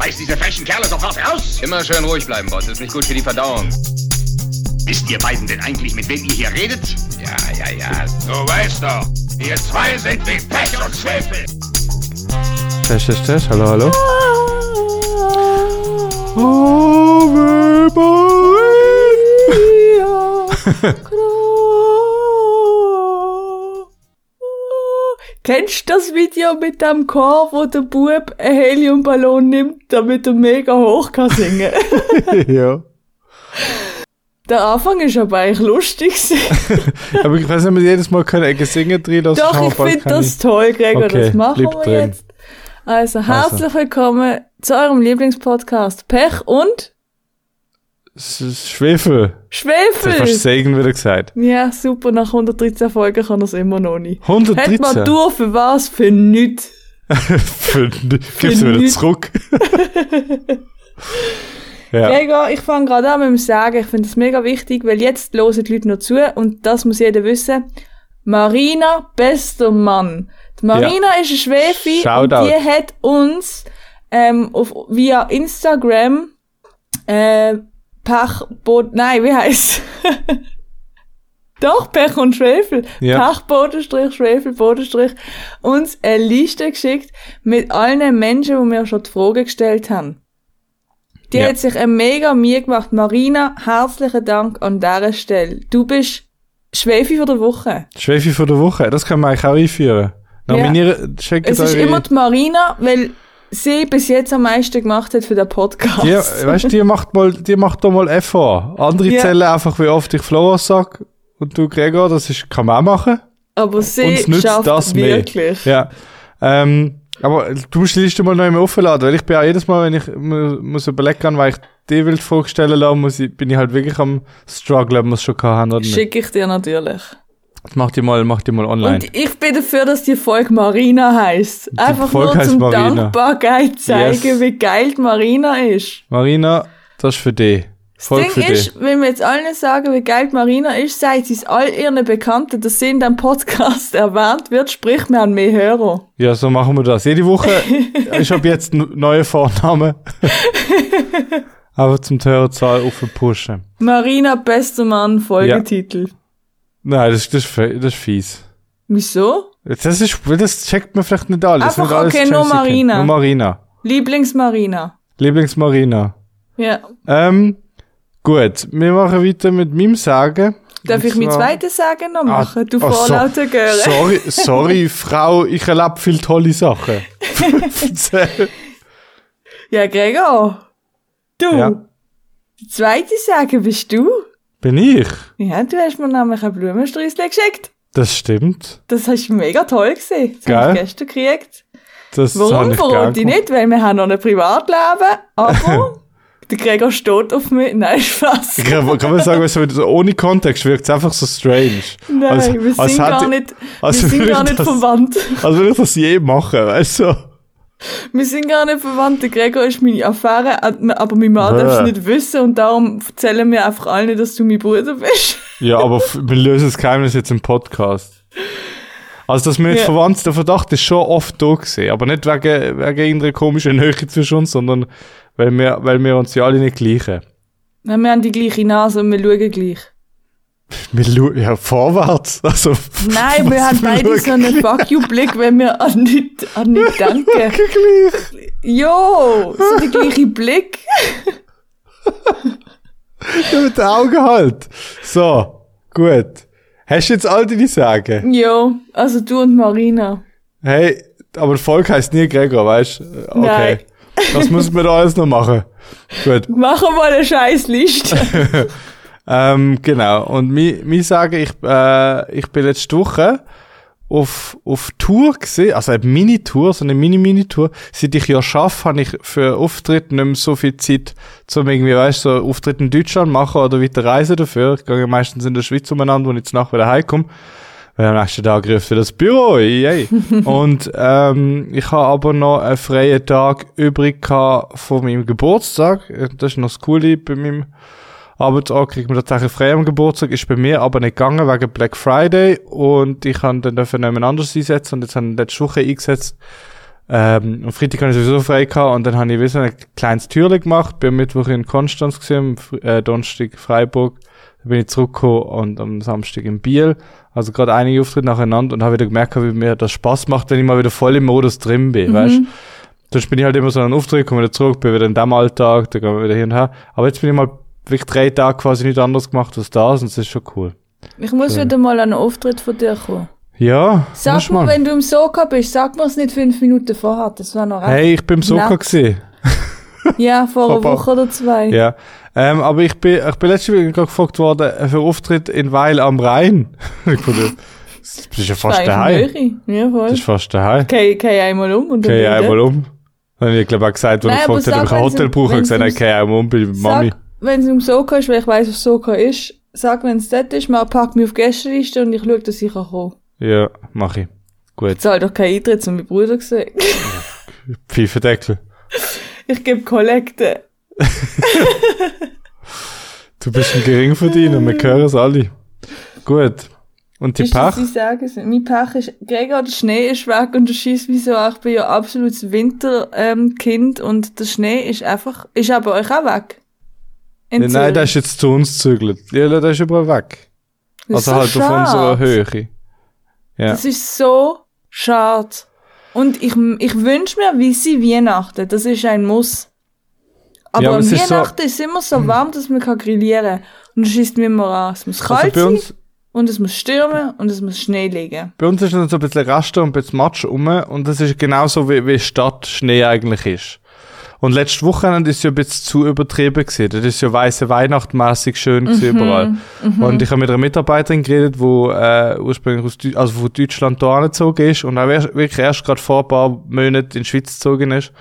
Schmeiß diese frechen Kerle sofort raus! Immer schön ruhig bleiben, Boss. Ist nicht gut für die Verdauung. Wisst ihr beiden denn eigentlich, mit wem ihr hier redet? Ja, ja, ja. Du weißt doch, ihr zwei sind wie Pech und Schwefel. Test, test, test. Hallo, hallo. Kennst du das Video mit dem Chor, wo der Bub einen Heliumballon nimmt, damit er mega hoch kann singen? ja. der Anfang ist aber eigentlich lustig. Aber ich weiß nicht, ob wir jedes Mal können ein Singen drin lassen. Doch, ich finde das toll, Gregor, Okay, das machen wir drin. jetzt. Also, herzlich willkommen zu eurem Lieblingspodcast Pech und Schwefel. Das hast Schwefel. Segen wieder gesagt. Ja, super, nach 113 Folgen kann er es immer noch nicht. 113? Hat man durch für was? Für nichts. Für- Gib's wieder nichts. zurück. ja. Gregor, ich fange gerade an mit dem Sagen. Ich finde das mega wichtig, weil jetzt hören die Leute noch zu und das muss jeder wissen. Marina, bester Mann. Die Marina ist eine Schwefi und Shoutout. die hat uns ähm, auf, via Instagram äh, Pech, Bod nein, wie heißt Doch, Pech und Schwefel. Ja. Pech, Bodenstrich, Schwefel, Bodenstrich. Uns eine Liste geschickt mit allen Menschen, wo wir schon die Frage gestellt haben. Die Ja. hat sich eine mega Mühe gemacht. Marina, herzlichen Dank an dieser Stelle. Du bist Schwefi von der Woche. Schwefe von der Woche. Das können wir eigentlich auch einführen. Nominieren, checkt Es ist eure- immer die Marina, weil sie bis jetzt am meisten gemacht hat für den Podcast. Die, weißt du, die macht mal, die macht da mal Effort. Andere Ja. zählen einfach, wie oft ich Flowers sag. Und du, Gregor, das ist, kann man auch machen. Aber sie Uns nützt schafft das mehr. wirklich. Ja. Ähm, aber du musst die Liste mal neu mehr aufladen, weil ich bin ja jedes Mal, wenn ich mu- muss überlegen, weil ich die Wild vorstellen lasse, muss ich, bin ich halt wirklich am struggle, ob wir es schon gehabt haben oder nicht. Schicke ich dir natürlich. Mach die mal, mach die mal online. Und ich bin dafür, dass die Folge Marina heißt. Einfach nur heisst zum Marina. Dankbarkeit zeigen, Yes. wie geil Marina ist. Marina, das ist für dich. Das Folge Ding für dich. ist, wenn wir jetzt allen sagen, wie geil Marina ist, sie es all ihren Bekannten, dass sie in dem Podcast erwähnt wird, sprich, wir haben mehr Hörer. Ja, so machen wir das. Jede Woche ist ab jetzt neue Vorname. Aber zum die Hörerzahl aufpushen. Marina, bester Mann, Folgetitel. Nein, das, das, das ist fies. Wieso? Das ist, das checkt man vielleicht nicht alles. Einfach, nicht alles okay, nur Marina. kennt. Nur Marina. Lieblings-Marina. Lieblings-Marina. Ja. Ähm, gut, wir machen weiter mit meinem Sagen. Darf ich mein zweites Sagen noch machen? du Ah, so- vorlauter Göre. Sorry, sorry, Frau, ich erlebe viel tolle Sachen. Ja, Gregor. Du. Ja. Die zweite Sagen bist du. Bin ich? Ja, du hast mir nämlich ein Blumensträußchen geschickt. Das stimmt. Das hast du mega toll gesehen. Das habe ich gestern gekriegt. Das Warum verrate ich nicht? Weil wir haben noch ein Privatleben, aber der Gregor steht auf mich. Nein, Spaß. Ich kann, kann man sagen, weißt du, so ohne Kontext wirkt es einfach so strange. Nein, Als- wir als sind gar nicht, wir sind würde gar ich nicht verwandt. Also will ich das je machen, weißt du? Wir sind gar nicht verwandt. Der Gregor ist meine Affäre, aber mein Mann darf es nicht wissen und darum erzählen wir einfach allen, dass du mein Bruder bist. Ja, aber wir lösen das Geheimnis jetzt im Podcast. Also, dass wir nicht Ja. verwandt sind, der Verdacht ist schon oft da gewesen. Aber nicht wegen, wegen irgendeiner komischen Nähe zwischen uns, sondern weil wir, weil wir uns ja alle nicht gleichen. Nein, wir haben die gleiche Nase und wir schauen gleich. Wir ja, vorwärts. Also, Nein, wir was haben beide so einen Fuck you-Blick, wenn wir an nichts an nicht denken. Jo, so der gleiche Blick. Ja, mit den Augen halt. So, gut. Hast du jetzt all deine Sagen? Jo, also du und Marina. Hey, aber Volk heisst nie Gregor, weißt du? Okay. Nein. Das müssen wir da alles noch machen. Gut. Machen mal eine scheiß Liste. Ähm, genau. Und mi, mi sagen, ich, äh, ich bin letzte Woche auf, auf Tour gesehen, also eine Mini-Tour, so eine Mini-Mini-Tour. Seit ich ja schaffe, habe ich für Auftritte nicht mehr so viel Zeit, zum irgendwie, weißt du, so Auftritte in Deutschland machen oder weiter reisen dafür. Ich gehe meistens in der Schweiz umeinander, wo ich jetzt nachher wieder heimkomme. Weil am nächsten Tag ruft für das Büro, yay. Und ähm, ich habe aber noch einen freien Tag übrig gehabt von meinem Geburtstag. Das ist noch das Coole bei meinem Arbeitsort kriegt man tatsächlich frei am Geburtstag, ist bei mir aber nicht gegangen wegen Black Friday und ich habe dann dafür jemand anders einsetzen und jetzt haben letzte Woche eingesetzt Ähm, am Freitag habe ich sowieso frei gehabt und dann habe ich wie so ein kleines Türchen gemacht, bin am Mittwoch in Konstanz gesehen, äh, Donnerstag Freiburg, dann bin ich zurückgekommen und am Samstag in Biel. Also gerade einige Auftritte nacheinander und habe wieder gemerkt, wie mir das Spaß macht, wenn ich mal wieder voll im Modus drin bin, Mhm. weißt Sonst bin ich halt immer so an Auftritt, komme wieder zurück, bin wieder in dem Alltag, dann gehen wir wieder hin und her. Aber jetzt bin ich mal wirklich drei Tage quasi nichts anderes gemacht als das und das ist schon cool. Ich muss Schön. wieder mal an einen Auftritt von dir kommen. Ja, Sag mir, mal. wenn du im Soka bist, sag mir es nicht fünf Minuten vorher. Das war noch. Hey, ich bin im Soka gesehen. Ja, vor einer. Woche oder zwei. Ja. Ähm, aber ich bin, ich bin letztes Mal gefragt worden, äh, für Auftritt in Weil am Rhein. das ist ja fast daheim. Ja, voll. Das ist fast daheim. Geh, geh einmal um und dann wieder. einmal um. Dann habe ich, glaube ich, auch gesagt, Nein, ich gefragt habe, ob ich ein Hotel brauche, habe ich gesagt, gehe einmal um bei Mami. Sag, wenn es im Soka ist, weil ich weiss, was Soka ist, sag, wenn es dort ist, mal pack mich auf Gästeliste und ich schaue, dass ich kann kommen. Ja, mach ich. Gut. Ich zahle doch keinen Eintritt, so mein Bruder gesagt. Pfeifendeckel. Ich gebe Kollekte. Du bist ein Geringverdiener, wir hören es alle. Gut. Und die Ist das, Pach? sie sagen. Mein Pech ist, Gregor, der Schnee ist weg und du schießt mich so an. Ich bin ja absolutes Winterkind ähm, Kind und der Schnee ist einfach, ist aber euch auch weg. In Ja, nein, der ist jetzt zu uns gezügelt. Ja, der ist überall weg. Das Also so halt auf schade. unserer Höhe. Ja. Das ist so schade. Und ich, ich wünsche mir weisse Weihnachten. Das ist ein Muss. Aber Ja, aber am es ist so- Weihnachten ist es immer so warm, dass man kann grillieren kann. Und es schießt mir immer an. Es muss Also kalt bei sein und es muss stürmen und es muss Schnee liegen. bei uns ist dann so ein bisschen Raster und ein bisschen Matsch rum und das ist genauso wie, wie Stadt Schnee eigentlich ist. Und letztes Wochenende ist ja ein bisschen zu übertrieben gewesen. Das ist ja weiße Weihnachtmäßig schön gewesen überall. Und ich habe mit einer Mitarbeiterin geredet, wo äh, ursprünglich aus Deu also von Deutschland da angezogen ist und auch wirklich erst gerade vor ein paar Monaten in die Schweiz gezogen ist.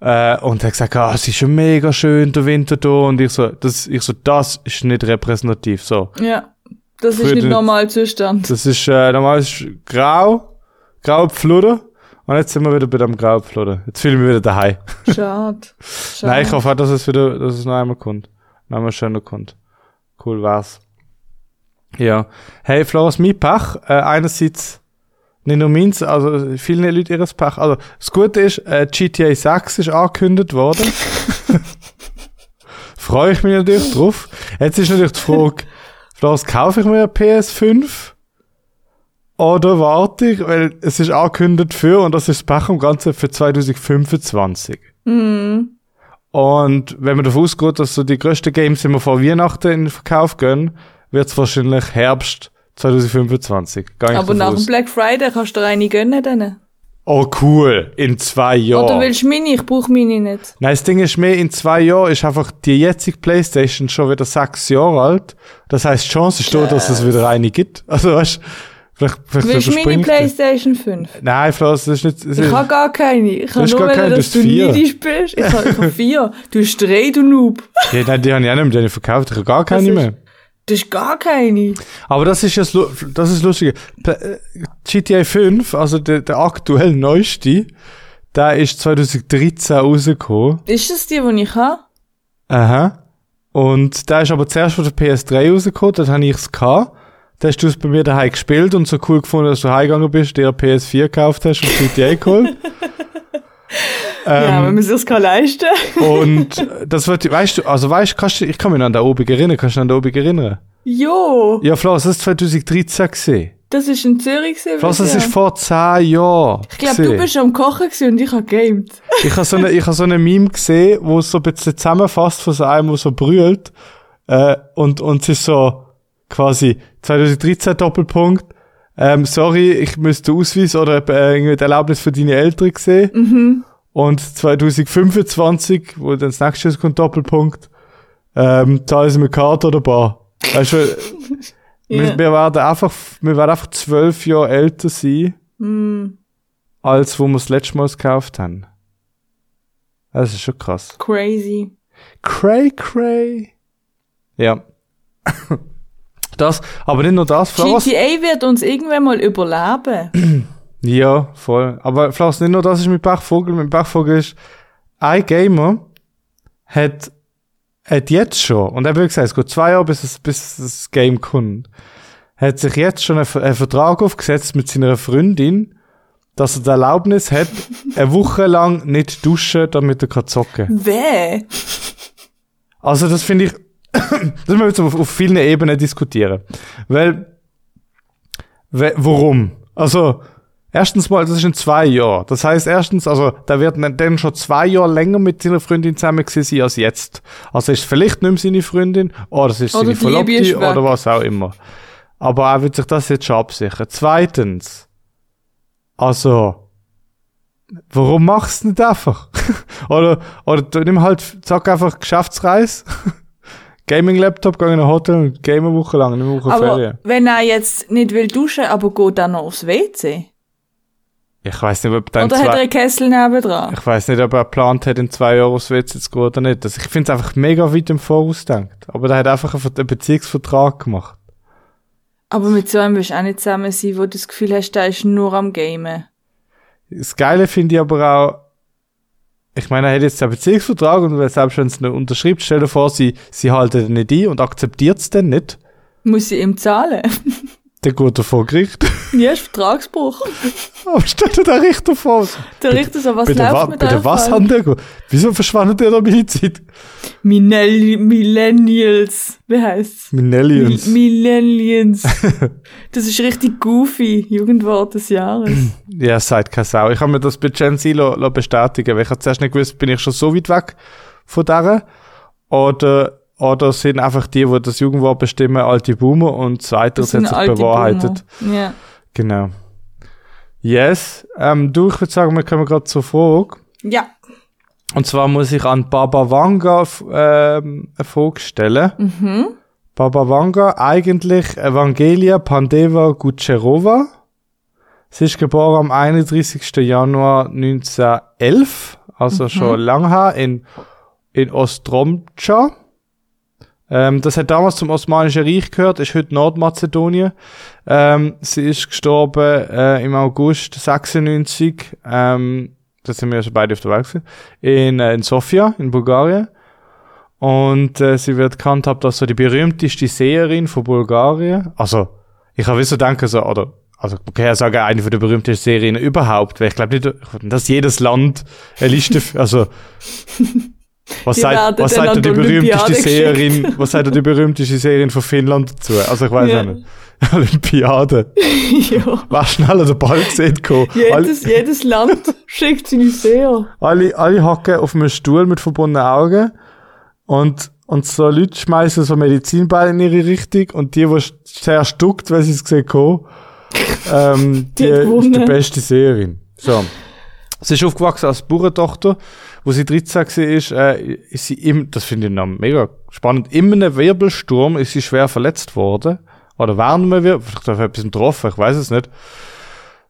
Äh, und er hat gesagt, ah, es ist schon mega schön, der Winter da. Und ich so, das, ich so, das ist nicht repräsentativ. So. Ja. Das Für ist nicht den- normal Zustand. Das ist, äh, normal ist grau, grau Pfluder. Und jetzt sind wir wieder bei dem grau Pfluder. Jetzt fühle ich mich wieder daheim. Schade. Schade. Nein, ich hoffe auch, dass es wieder, dass es noch einmal kommt. Noch einmal schöner kommt. Cool war's. Ja. Hey, Floris, mein Pech, äh, einerseits, nicht nur meins, also viele Leute ihres Pech. Also, das Gute ist, äh, GTA 6 ist angekündigt worden. Freue ich mich natürlich drauf. Jetzt ist natürlich die Frage, Floris, kaufe ich mir eine PS5? Oder warte ich, weil es ist angekündigt für, und das ist das Pech am Ganzen, für 2025. Mhm. Und wenn man davon ausgeht, dass so die grössten Games immer vor Weihnachten in den Verkauf gehen, wird es wahrscheinlich Herbst 2025. Gar nicht Aber nach dem. Black Friday kannst du eine gönnen. Dann. Oh cool, in zwei Jahren. Oder willst du meine? Ich brauche meine nicht. Nein, das Ding ist mehr, in zwei Jahren ist einfach die jetzige Playstation schon wieder sechs Jahre alt. Das heisst, die Chance ist da, dass es wieder eine gibt. Also weißt du, vielleicht, vielleicht Willst du meine ich das. Playstation 5? Nein, Floss, das ist nicht... Das Ich ist, habe gar keine. Ich hast nur keine, dass du vier. neidisch bist. Ich habe ich hab vier. Du hast drei, du Noob. ja, nein, die habe ich auch nicht mehr, die habe ich verkauft. Ich habe gar keine ist- mehr. Du hast gar keine. Aber das ist das, das ist lustig. GTA 5, also der, der aktuell neueste, der ist 2013 rausgekommen. Ist das die, die ich habe? Aha. Und der ist aber zuerst von der PS3 rausgekommen, dort habe ich's gehabt. Da hast du es bei mir daheim gespielt und so cool gefunden, dass du heimgegangen bist, dir eine PS4 gekauft hast und GTA geholt. ja, Ähm, wenn man sich das kann leisten und das wird, weißt du, also weißt kannst du, ich kann mich noch an der Obig erinnern, kannst du an der Obig erinnern? Jo, Ja, Flaus, das ist 2013 gesehen. das ist in Zürich gewesen. Flaus, das bisher. ist vor 10 Jahren. Ich glaube, du bist am Kochen gewesen und ich habe gamed. Ich habe so eine, ich habe so eine Meme gesehen, wo es so ein bisschen zusammenfasst von so einem, wo so brüllt. Äh, und, und es ist so quasi 2013 Doppelpunkt. Ähm, sorry, ich müsste Ausweis oder äh, irgendwie die Erlaubnis für deine Eltern sehen. Und 2025, wo dann das nächste kommt, Doppelpunkt, ähm, zahlen sie mit Karte oder Bar. Weißt du, wir, Ja. wir werden einfach, wir werden einfach zwölf Jahre älter sein, als wo wir das letzte Mal gekauft haben. Das ist schon krass. Crazy. Cray, cray. Ja. Das, aber nicht nur das, Flowers. GTA wird uns irgendwann mal überleben. Ja, voll. Aber Flowers, nicht nur das ist mit Bachvogel. Mit Bachvogel ist, ein Gamer hat, hat jetzt schon, und er hat gesagt, es geht zwei Jahre, bis, es, bis das Game kommt, hat sich jetzt schon einen, einen Vertrag aufgesetzt mit seiner Freundin, dass er die Erlaubnis hat, eine Woche lang nicht duschen, damit er kann zocken Wer? Also das finde ich, das müssen wir jetzt auf, auf vielen Ebenen diskutieren. Weil, we, warum? Also, erstens mal, das ist in zwei Jahren. Das heißt, erstens, also, da wird dann schon zwei Jahre länger mit seiner Freundin zusammen gewesen sein als jetzt. Also ist vielleicht nicht mehr seine Freundin, oder es ist Oder seine Verlobte, oder was auch immer. Aber er wird sich das jetzt schon absichern. Zweitens, also, warum machst du nicht einfach? oder, oder du nimm halt, sag einfach Geschäftsreise. Gaming-Laptop, geh in ein Hotel und game eine Woche lang, eine Woche Aber Ferien. wenn er jetzt nicht will duschen, aber geht dann noch aufs WC? Ich weiß nicht, ob dann Oder hat er zwei, einen Kessel nebendran? ich weiß nicht, ob er geplant hat, in zwei Jahren aufs WC zu gehen oder nicht. Also ich finde es einfach mega weit im Voraus gedacht. Aber der hat einfach einen, einen Beziehungsvertrag gemacht. Aber mit so einem willst du auch nicht zusammen sein, wo du das Gefühl hast, der ist nur am Gamen. Das Geile finde ich aber auch, ich meine, er hat jetzt einen Beziehungsvertrag und selbst wenn es nicht unterschreibt, stell dir vor, sie, sie halten nicht ein und akzeptiert es dann nicht, Muss sie ihm zahlen? dann geht er vor Gericht. ja, ist Vertragsbruch. aber stell dir den Richter vor. Der Richter so, was Bei der, läuft Wa- mit bei der was haben der Wieso verschwindet der da meine Zeit? Minell Millennials. Wie heisst's? Millennials. Mi Millennials. das ist richtig goofy. Jugendwort des Jahres. Ja, es sagt keine Sau. Ich habe mir das bei Gen Z bestätigen, weil ich habe zuerst nicht gewusst, bin ich schon so weit weg von der oder, oder sind einfach die, die das Jugendwort bestimmen, alte Boomer und zweiteres hat sich bewahrheitet. Ja. Genau. Yes. Ähm, du, ich würde sagen, wir kommen gerade zur Frage. Ja. Und zwar muss ich an Baba Vanga f- ähm, eine Frage stellen. Mhm. Baba Vanga, eigentlich Evangelia Pandeva Gucherova. Sie ist geboren am 31. Januar 1911, also schon lang her, in, in Ostromcha. Ähm, das hat damals zum Osmanischen Reich gehört, ist heute Nordmazedonien. Ähm, sie ist gestorben äh, im August 96, ähm, da sind wir ja schon beide auf der Welt gewesen, in, äh, in Sofia, in Bulgarien. Und äh, sie wird bekannt haben, dass so die berühmteste Seherin von Bulgarien. Also, ich habe so denken, so, oder, also, man kann ja sagen, eine von der berühmtesten Serien überhaupt, weil ich glaube nicht, dass jedes Land eine Liste, also, was Die sagt, was sagt die die berühmteste Seherin, was sagt die berühmteste Seherin von Finnland dazu? Also, ich weiß Ja. auch nicht. Olympiade. ja. War schneller der Ball gesehen. Alle, Jedes, jedes Land schickt seine Seher. alle, alle hocken auf einem Stuhl mit verbundenen Augen und, und so Leute schmeißen so Medizinball in ihre Richtung und die, die sehr stuckt, weil sie es gesehen haben, ähm, die Die ist die beste Seherin. So. Sie ist aufgewachsen als Bauerntochter, wo sie 13 war, äh, ist sie im, das finde ich noch mega spannend, in einem Wirbelsturm ist sie schwer verletzt worden. Oder während einem Wirbel, vielleicht auf etwas getroffen, ich weiß es nicht.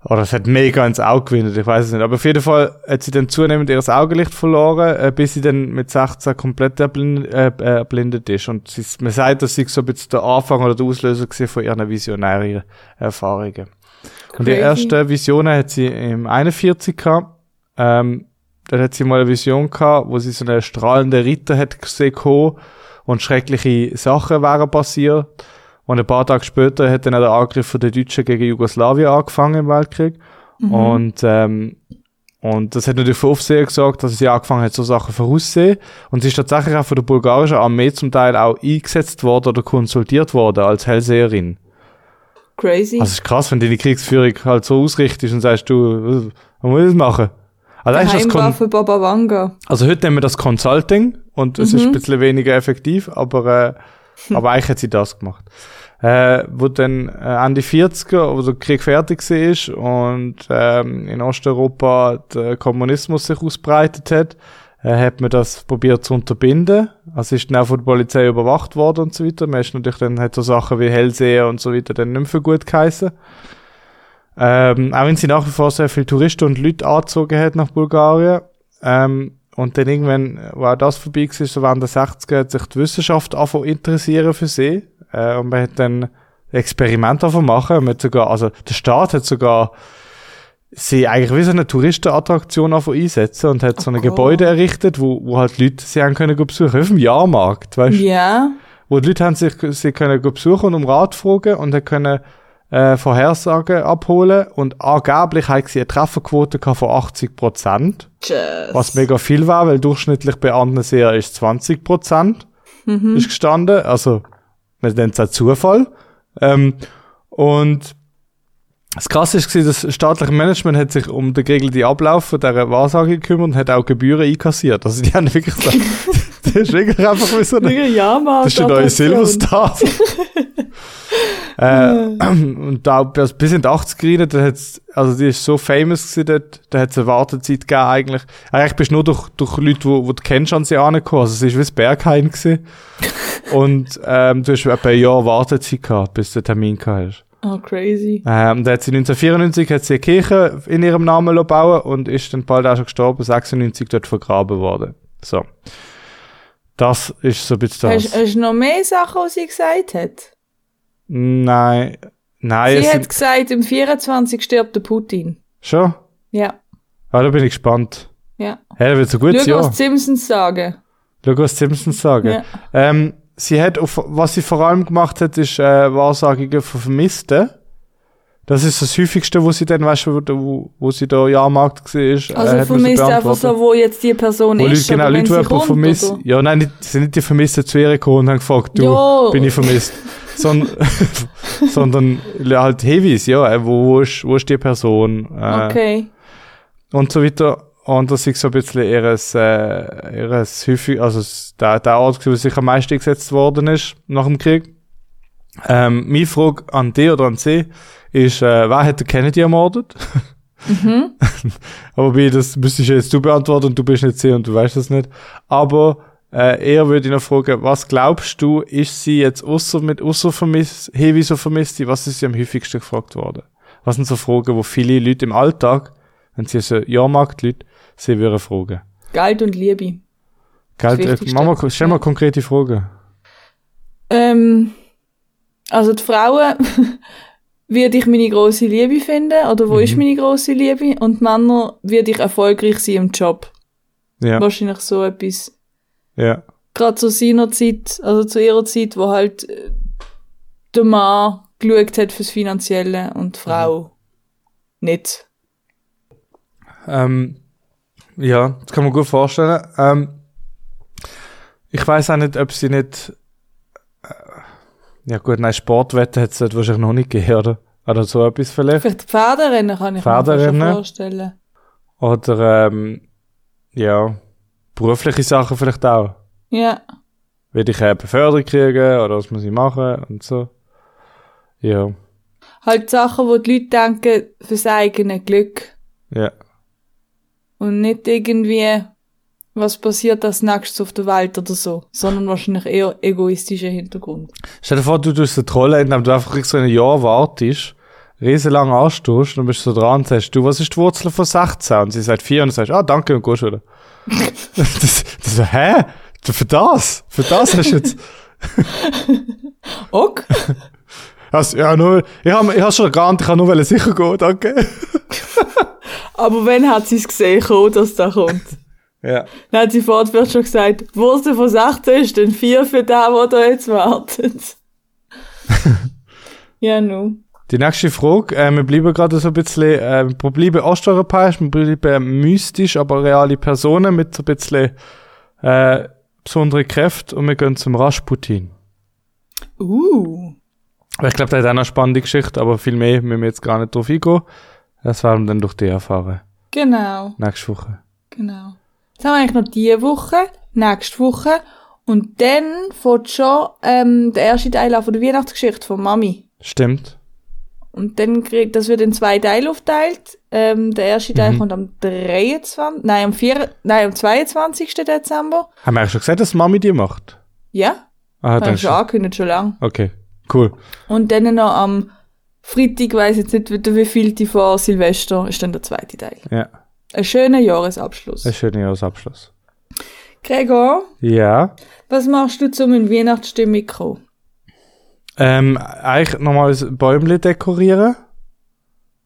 Oder es hat mega ins Auge gewinnt, ich weiß es nicht. Aber auf jeden Fall hat sie dann zunehmend ihr Augenlicht verloren, äh, bis sie dann mit 16 komplett erblindet, äh, äh, erblindet ist. Und sie, ist- man sagt, dass sie so ein bisschen der Anfang oder der Auslöser von ihren visionären Erfahrungen. Und die erste Visionen hat sie im 41 gehabt. Ähm, dann hat sie mal eine Vision gehabt, wo sie so einen strahlenden Ritter hat gesehen und schreckliche Sachen wären passiert. Und ein paar Tage später hat dann auch der Angriff der Deutschen gegen Jugoslawien angefangen im Weltkrieg. Und, ähm, und das hat natürlich für Aufsehen gesagt, dass sie angefangen hat, so Sachen voraussehen. Und sie ist tatsächlich auch von der bulgarischen Armee zum Teil auch eingesetzt worden oder konsultiert worden als Hellseherin. Crazy. Also ist krass, wenn deine Kriegsführung halt so ausrichtest und sagst, du, was muss ich das machen? Also, Geheimwaffe Baba Vanga. also heute nehmen wir das Consulting und es ist ein bisschen weniger effektiv, aber, äh, aber eigentlich hat sie das gemacht. Äh, wo dann äh, Ende 40er, wo der Krieg fertig war und ähm, in Osteuropa der Kommunismus sich ausbreitet hat, äh, hat man das probiert zu unterbinden. Also ist dann auch von der Polizei überwacht worden und so weiter. Man ist natürlich dann hat so Sachen wie Hellseher und so weiter dann nicht mehr für gut geheißen. Ähm, auch wenn sie nach wie vor sehr viele Touristen und Leute angezogen hat nach Bulgarien. Ähm, und dann irgendwann, wo auch das vorbei war, so während der 60er, hat sich die Wissenschaft angefangen interessieren für sie. Äh, und man hat dann Experimente zu machen. Man hat sogar, also der Staat hat sogar sie eigentlich wie so eine Touristenattraktion angefangen einsetzen und hat so ein Oh Gebäude errichtet, wo, wo halt Leute sie haben können besuchen, auf dem Jahrmarkt, weißt du? Ja. wo die Leute haben sich sie können besuchen und um Rat fragen und dann können äh, Vorhersagen abholen und angeblich hat sie eine Trefferquote von 80 Prozent. Was mega viel war, weil durchschnittlich bei anderen Serien ist 20 Prozent ist gestanden. Also, man nennt es auch Zufall. Ähm, und das Krasse ist, das staatliche Management hat sich um den geregelten Ablauf von dieser Wahrsage gekümmert und hat auch Gebühren einkassiert. Also die haben wirklich so, das ist wirklich einfach wie so eine, Mega Jahrmarkt. das ist der neue. Silverstar. äh, und da bis bis in die 80er rein, da hat's, also die ist so famous gewesen dort, da hat es eine Wartezeit gegeben eigentlich. Eigentlich bist du nur durch, durch Leute, die, die du kennst, an sie angekommen. Also es ist wie das Berghain gewesen. und ähm, du hast etwa ein Jahr Wartezeit gehabt, bis du den Termin gehabt hast. Oh, crazy. Ähm, da hat sie 1994 hat sie eine Kirche in ihrem Namen bauen und ist dann bald auch schon gestorben, 96 dort vergraben worden. So. Das ist so ein bisschen das. Hast, hast du noch mehr Sachen, die sie gesagt hat? Nein. Nein, sie hat gesagt, im 24 stirbt der Putin. schon? Ja, Ah, da bin ich gespannt. ja. Hey, wird so gut Schau, sein. was die Simpsons sagen. Schau, was die Simpsons sagen. Ja. Ähm, sie hat, auf, was sie vor allem gemacht hat, ist äh, Wahrsagungen von Vermissten. Das ist das häufigste, wo sie dann, weißt du, wo, wo, sie da Jahrmarkt war. ist, Also vermisst einfach so, wo jetzt die Person Wo Leute, ist. genau, oder wenn Leute, die vermisst. Ja, nein, nicht, sind nicht die Vermissten zu ihr gekommen und haben gefragt, du, Jo. bin ich vermisst. Sondern, sondern halt Heavies, ja, äh, wo, wo, ist, wo ist die Person? Äh, Okay. Und so weiter. Und das ist so ein bisschen ihres, äh, ihres häufig, also der, der Ort, wo sich am meisten eingesetzt worden ist nach dem Krieg. Ähm, meine Frage an dich oder an sie ist, äh, wer hat den Kennedy ermordet? Mhm. Aber wie, das müsstest jetzt du beantworten und du bist nicht sie und du weißt das nicht. Aber äh, eher würde ich noch fragen, was glaubst du, ist sie jetzt außer mit außer vermisst, so vermisst, sie, was ist sie am häufigsten gefragt worden? Was sind so Fragen, wo viele Leute im Alltag, wenn sie so Jahrmarkt-Leute, sie würden fragen? Geld und Liebe. Gell, äh, mal, stell mal konkrete Fragen. Ähm, also die Frauen würde ich meine große Liebe finden oder wo Mhm. ist meine große Liebe und die Männer würde ich erfolgreich sein im Job. Ja, Wahrscheinlich so etwas. Ja, Gerade zu seiner Zeit, also zu ihrer Zeit, wo halt äh, der Mann geschaut hat fürs Finanzielle und die Frau nicht. ähm, ja, das kann man gut vorstellen. Ähm, ich weiß auch nicht, ob sie nicht, äh, ja gut, nein, Sportwetten hat es wahrscheinlich noch nicht gegeben, oder? Oder so etwas vielleicht. Vielleicht Pferderennen kann ich mir Pferderennen? vorstellen. Oder, ähm, ja, berufliche Sachen vielleicht auch. Ja. Will ich eine Beförderung kriegen oder was muss ich machen und so. Ja, Halt Sachen, wo die Leute denken, fürs eigene Glück. ja. Und nicht irgendwie, was passiert als nächstes auf der Welt oder so, sondern wahrscheinlich eher egoistischer Hintergrund. Stell dir vor, du tust eine Trolle, indem du einfach so ein Jahr wartest, riesenlang anstehst, dann bist du so dran und sagst, du, was ist die Wurzel von 16? Und sie sagt 4 und du sagst, ah, danke, und gehst wieder. Das, das hä? Für das? Für das hast du jetzt... Ok? Also, ja, nur, ich habe ich hab schon geahnt, ich kann nur sicher gehen, danke. Aber wenn hat sie es gesehen, dass da kommt? Ja. Dann hat sie fortwärts schon gesagt, Wurzel von 16 ist dann 4 für den, der da jetzt wartet. ja, nu. Die nächste Frage, äh, wir bleiben gerade so ein bisschen, äh, wir bleiben osteuropäisch, wir bleiben mystisch, aber reale Personen mit so ein bisschen, äh, besonderen Kräften und wir gehen zum Rasputin. Uh. Ich glaube, der hat auch eine spannende Geschichte, aber viel mehr müssen wir jetzt gar nicht drauf eingehen. Das werden wir dann durch die erfahren. Genau, Nächste Woche. genau. Jetzt haben wir eigentlich noch diese Woche, nächste Woche. Und dann fängt schon ähm, der erste Teil an von der Weihnachtsgeschichte von Mami. Stimmt. Und dann kriegt, das wird in zwei Teile aufteilt. Ähm, der erste Teil kommt am 23, nein, am 4, nein, am 22. Dezember. Haben wir eigentlich schon gesagt, dass Mami die macht? Ja, Ah, dann schon schon. angekündigt, schon lang. Okay, cool. Und dann noch am Freitag, weiss jetzt nicht, wie wie viel die vor Silvester, ist dann der zweite Teil. Ja, Ein schöner Jahresabschluss. ein schöner Jahresabschluss. Gregor, Ja. was machst du, um in Weihnachtsstimmung zu kommen? Ähm, eigentlich nochmal ein Bäumchen dekorieren.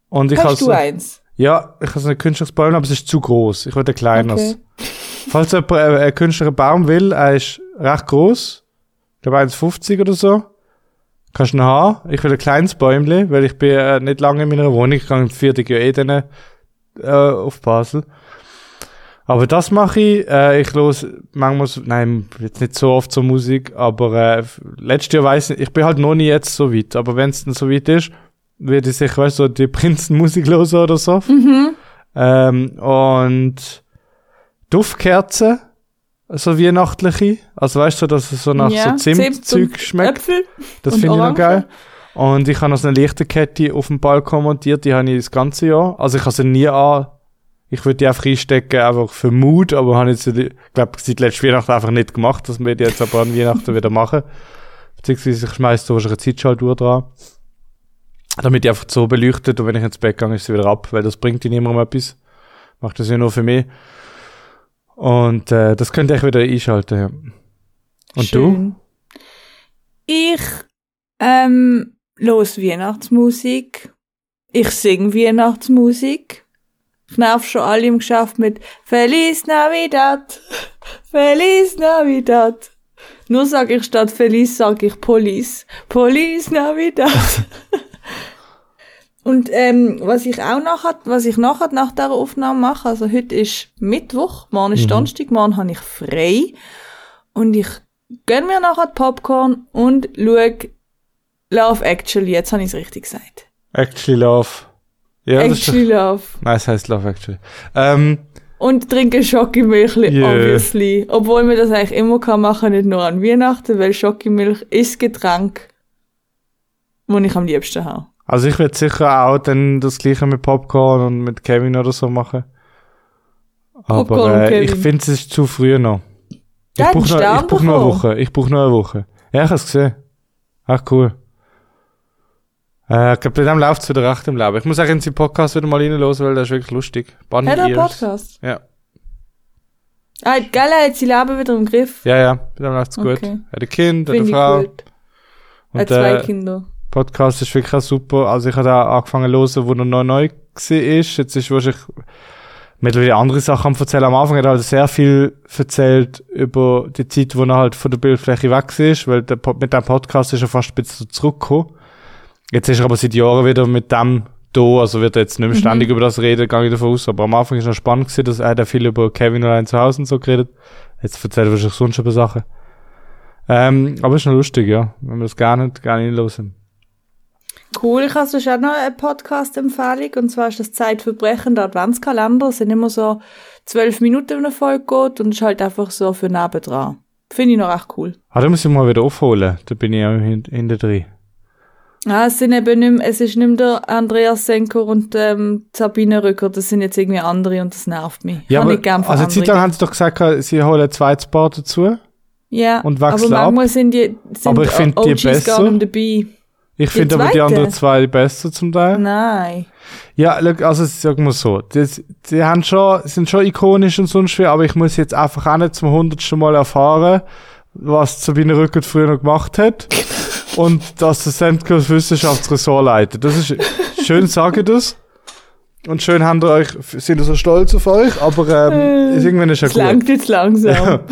Und ich Hast has du eins? Ja, ich habe so ein künstliches Baum, aber es ist zu groß. Ich will ein kleines. Okay. Falls jemand einen, einen künstlichen Baum will, er ist recht groß. Ich glaube 1,50 oder so. Kannst du noch haben. Ich will ein kleines Bäumchen, weil ich bin äh, nicht lange in meiner Wohnung. Ich gehe im vierten Jahr eh dann, äh, auf Basel. Aber das mache ich. Äh, ich los manchmal, nein, jetzt nicht so oft so Musik, aber äh, letztes Jahr weiß ich, ich bin halt noch nie jetzt so weit. Aber wenn es dann so weit ist, werde ich sicher, weißt du, so die Prinzenmusik hören oder so. Ähm, und Duftkerzen, so weihnachtliche. Also weißt du, dass es so nach Ja, so Zimt Zimtzeug schmeckt. Äpfel. Das finde ich noch geil. Und ich habe noch so eine Lichterkette auf dem Balkon montiert, die habe ich das ganze Jahr. Also ich habe sie nie an. Ich würde die einfach einstecken, einfach für Mut, aber habe jetzt, ich glaube, seit letztem Weihnachten einfach nicht gemacht, dass wir jetzt aber an Weihnachten wieder machen. Beziehungsweise ich schmeiße wahrscheinlich eine Zeitschaltuhr dran. Damit die einfach so beleuchtet und wenn ich ins Bett gehe, ist sie wieder ab, weil das bringt die niemandem etwas. Macht das ja nur für mich. Und äh, das könnte ich wieder einschalten, ja. Und du? Schön. Ich ähm, los Weihnachtsmusik. Ich sing Weihnachtsmusik. Ich nerv schon alle im Geschäft mit Feliz Navidad, Feliz Navidad. Nur sage ich statt Feliz sage ich Police, Police Navidad. Und ähm, was ich auch nachher, was ich nachher nach dieser Aufnahme mache, also heute ist Mittwoch, morgen ist Donnerstag, morgen habe ich frei und ich gönn mir nachher Popcorn und schaue Love Actually, jetzt habe ich es richtig gesagt. Actually Love. Ja, Actually Love. Nein, es heißt Love Actually. Ähm, Und trinke Schokimilchli, Yeah. obviously. Obwohl man das eigentlich immer kann machen, nicht nur an Weihnachten, weil Schokimilch ist das Getränk, das ich am liebsten habe. also ich werde sicher auch dann das gleiche mit Popcorn und mit Kevin oder so machen. Aber Popcorn und äh, Kevin. ich finde, es ist zu früh noch. Ich brauche noch, ich brauch noch eine. Woche. Ich brauche noch eine Woche. Ja, ich habe es gesehen. Ach, cool. Äh, ich glaube, bei dem läuft es wieder recht im Leben. Ich muss auch in seinen Podcast wieder mal reinlosen, weil der ist wirklich lustig. Bunny Hat er einen. Podcast? Ja. Ah, geil, er hat sein Leben wieder im Griff. Ja, ja, bei dem läuft es gut. Okay. Er hat ein Kind, hat eine Frau. gut. Er Und hat zwei äh, Kinder. Podcast ist wirklich auch super. Also ich habe da angefangen zu hören, wo er noch neu war. Jetzt ist wahrscheinlich mittlerweile andere Sachen am erzählen. Am Anfang hat er halt sehr viel erzählt über die Zeit, wo er halt von der Bildfläche weg ist, weil der, mit dem Podcast ist er fast ein bisschen zurückgekommen. Jetzt ist er aber seit Jahren wieder mit dem da, also wird er jetzt nicht mehr ständig über das reden, gehe ich davon aus. Aber am Anfang ist noch spannend gewesen, dass er ja viel über Kevin allein zu Hause und so geredet. Jetzt erzählt er wahrscheinlich sonst über Sachen. Ähm, aber ist noch lustig, ja. Wenn wir das gar nicht, gar nicht hören. Cool, ich habe sonst auch noch eine Podcast-Empfehlung, und zwar ist das Zeitverbrechen, der Adventskalender. Es sind immer so zwölf Minuten, wenn eine Folge geht, und es ist halt einfach so für nebendran. Finde ich noch echt cool. Ah, da muss ich mal wieder aufholen. Da bin ich auch hin hinter drin. Ja, es sind eben nicht mehr, es ist nicht mehr der Andreas Senker und ähm, Sabine Rücker, das sind jetzt irgendwie andere und das nervt mich. Ja, Kann aber, ich gern also Zeit lang haben sie doch gesagt, sie holen ein zweites Paar dazu. ja, und wechseln aber manchmal sind die, sind Aber ich find die OGs gar besser. nicht dabei. Ich finde aber die anderen zwei besser zum Teil. Nein. Ja, also sagen wir so, die, die haben schon, sind schon ikonisch und sonst wie, aber ich muss jetzt einfach auch nicht zum hundertsten Mal erfahren, was Sabine Rückert früher noch gemacht hat. und dass der Sendkurs Wissenschaftsressort leitet. Das ist, schön sagen das. Und schön haben ihr euch, sind ihr so stolz auf euch, aber ähm, irgendwann ist ja Es gut. langt jetzt langsam.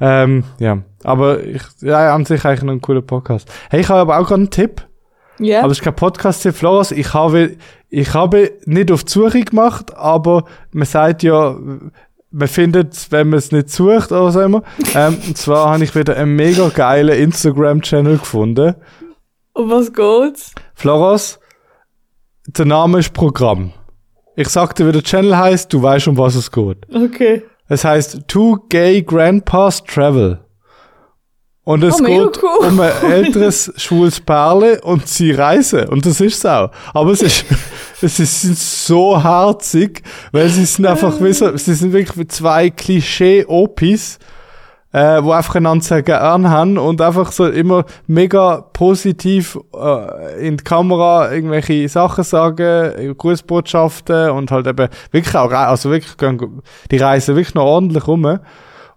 Ähm, ja, aber ich, ja, an sich eigentlich noch ein cooler Podcast. Hey, ich habe aber auch gerade einen Tipp. Ja. Aber es ist kein Podcast-Tipp, Flores. Ich habe, ich habe nicht auf die Suche gemacht, aber man sagt ja, man findet es, wenn man es nicht sucht oder was auch immer. ähm, und zwar habe ich wieder einen mega geilen Instagram-Channel gefunden. um was geht's? Floros, der Name ist Programm. Ich sagte, wie der Channel heißt, du weißt, um was es geht. Okay. Es heißt Two Gay Grandpas Travel. Und es Oh, geht cool. um ein älteres schwules Pärle und sie reisen. Und das ist es auch. Aber es ist, es ist, sind so herzig, weil sie sind einfach, wie so, sie sind wirklich wie zwei Klischee-Opis, äh, wo einfach einander sehr gern haben und einfach so immer mega positiv äh, in die Kamera irgendwelche Sachen sagen, Grußbotschaften und halt eben wirklich auch, also wirklich, gehen- die reisen wirklich noch ordentlich rum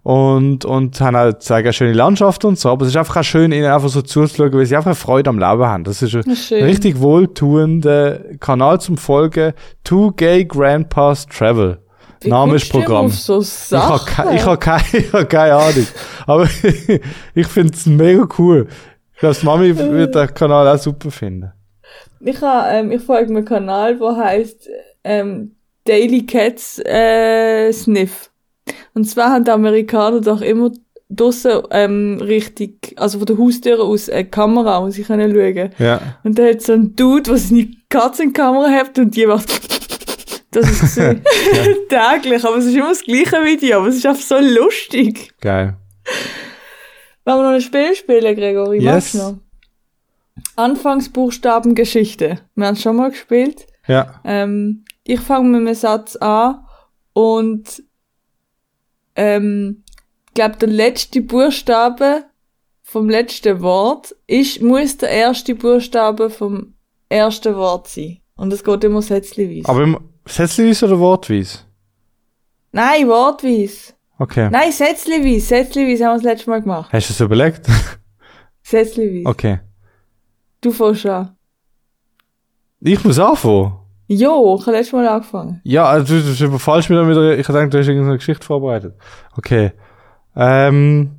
und, und haben halt zeigen schöne Landschaften und so, aber es ist einfach auch schön, ihnen einfach so zuzuschauen, weil sie einfach Freude am Leben haben. Das ist ein schön. richtig wohltuender Kanal zum Folgen. Two Gay Grandpas Travel. Wie Name ist Programm. So Ich habe keine, ich hab keine, ich hab keine Ahnung. Aber ich finde es mega cool. Ich glaube, Mami wird den Kanal auch super finden. Ich, ha, ähm, ich folge einem Kanal, der heißt ähm, Daily Cats äh, Sniff. Und zwar haben die Amerikaner doch immer draussen ähm, richtig, also von der Haustür aus, eine Kamera, wo sie können schauen Ja. Und da hat so ein Dude, der seine Katze in die Kamera hat und die macht das ist gesehen. täglich, aber es ist immer das gleiche Video, aber es ist einfach so lustig. Geil. Wollen wir noch ein Spiel spielen, Gregory? Yes. Magst noch? Anfangsbuchstaben Geschichte. Wir haben es schon mal gespielt. Ja. Ähm, ich fange mit einem Satz an und ähm, ich glaube, der letzte Buchstabe vom letzten Wort ist, muss der erste Buchstabe vom ersten Wort sein. Und es geht immer sätzlichweise. Aber im oder wortweise? Nein, wortweise. Okay. Nein, sätzlichweise. Sätzlichweise haben wir das letzte Mal gemacht. Hast du es überlegt? Sätzlichweise. Okay. Du fängst an. Ich muss anfangen. Jo, ich habe letztes Mal angefangen. Ja, also du, du überfallst mich dann wieder. Ich denke, du hast irgendeine Geschichte vorbereitet. Okay. Ähm,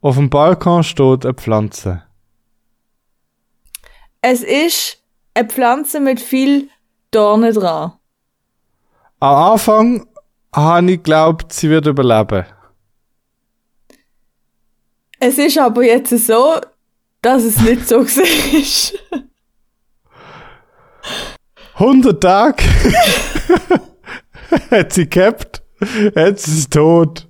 auf dem Balkon steht eine Pflanze. Es ist eine Pflanze mit viel Dornen dran. Am Anfang habe ich geglaubt, sie wird überleben. Es ist aber jetzt so, dass es nicht so ist. 100 Tage hat sie gehabt, jetzt ist sie tot.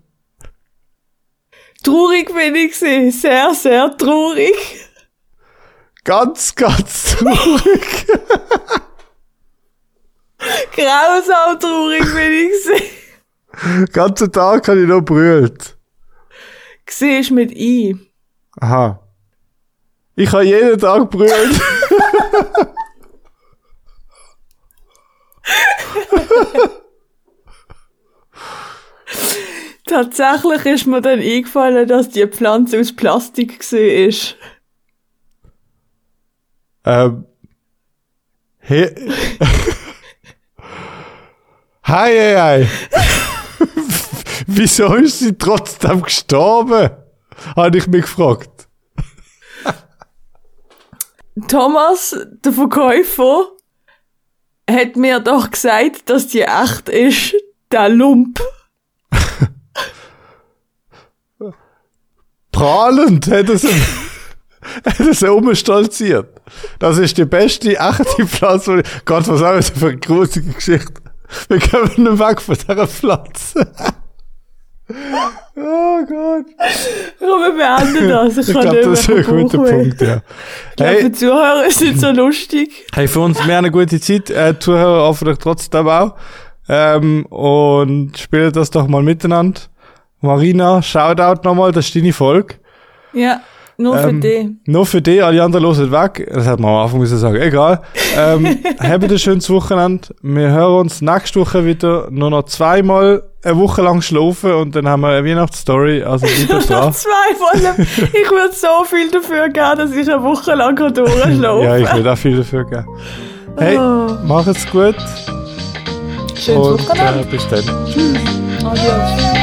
Traurig bin ich gewesen. Sehr, sehr traurig. Ganz, ganz traurig. Grausam traurig bin ich. Den ganzen Tag habe ich noch brüllt. Gesehen ist mit I. Aha. Ich habe jeden Tag brüllt. Tatsächlich ist mir dann eingefallen, dass die Pflanze aus Plastik gesehen ist. ähm. He Hei, hei, hei. Wieso ist sie trotzdem gestorben? Habe ich mich gefragt. Thomas, der Verkäufer, hat mir doch gesagt, dass die echt ist. Der Lump. Prahlend er sie, er sie umstolziert. Das ist die beste echte Pflanze. die- Gott, was haben wir für eine gruselige Geschichte? Wir kommen nicht weg von dieser Pflanze. oh Gott. Komm, wir beenden das. Ich, Ich glaube, das ist mehr ein guter. Punkt, ja. Ich glaube, Hey, die Zuhörer ist nicht so lustig. hey, für uns, wir haben eine gute Zeit. Äh, Zuhörer hoffentlich trotzdem auch. Ähm, und spielt das doch mal miteinander. Marina, Shoutout nochmal, das ist deine Folge. Ja, nur für Ähm, dich. Nur für dich, alle anderen hören weg. Das hat man am Anfang müssen sagen. Egal. Ähm, habt ein schönes Wochenende. Wir hören uns nächste Woche wieder. Nur noch zweimal eine Woche lang schlafen und dann haben wir eine Weihnachtsstory. Also Noch dran. zwei Wochen. Ich würde so viel dafür geben, dass ich eine Woche lang kann durchschlafen Ja, ich will auch viel dafür geben. Hey, Oh. mach es gut Schönes und äh, Wochenende. bis dann. Adios.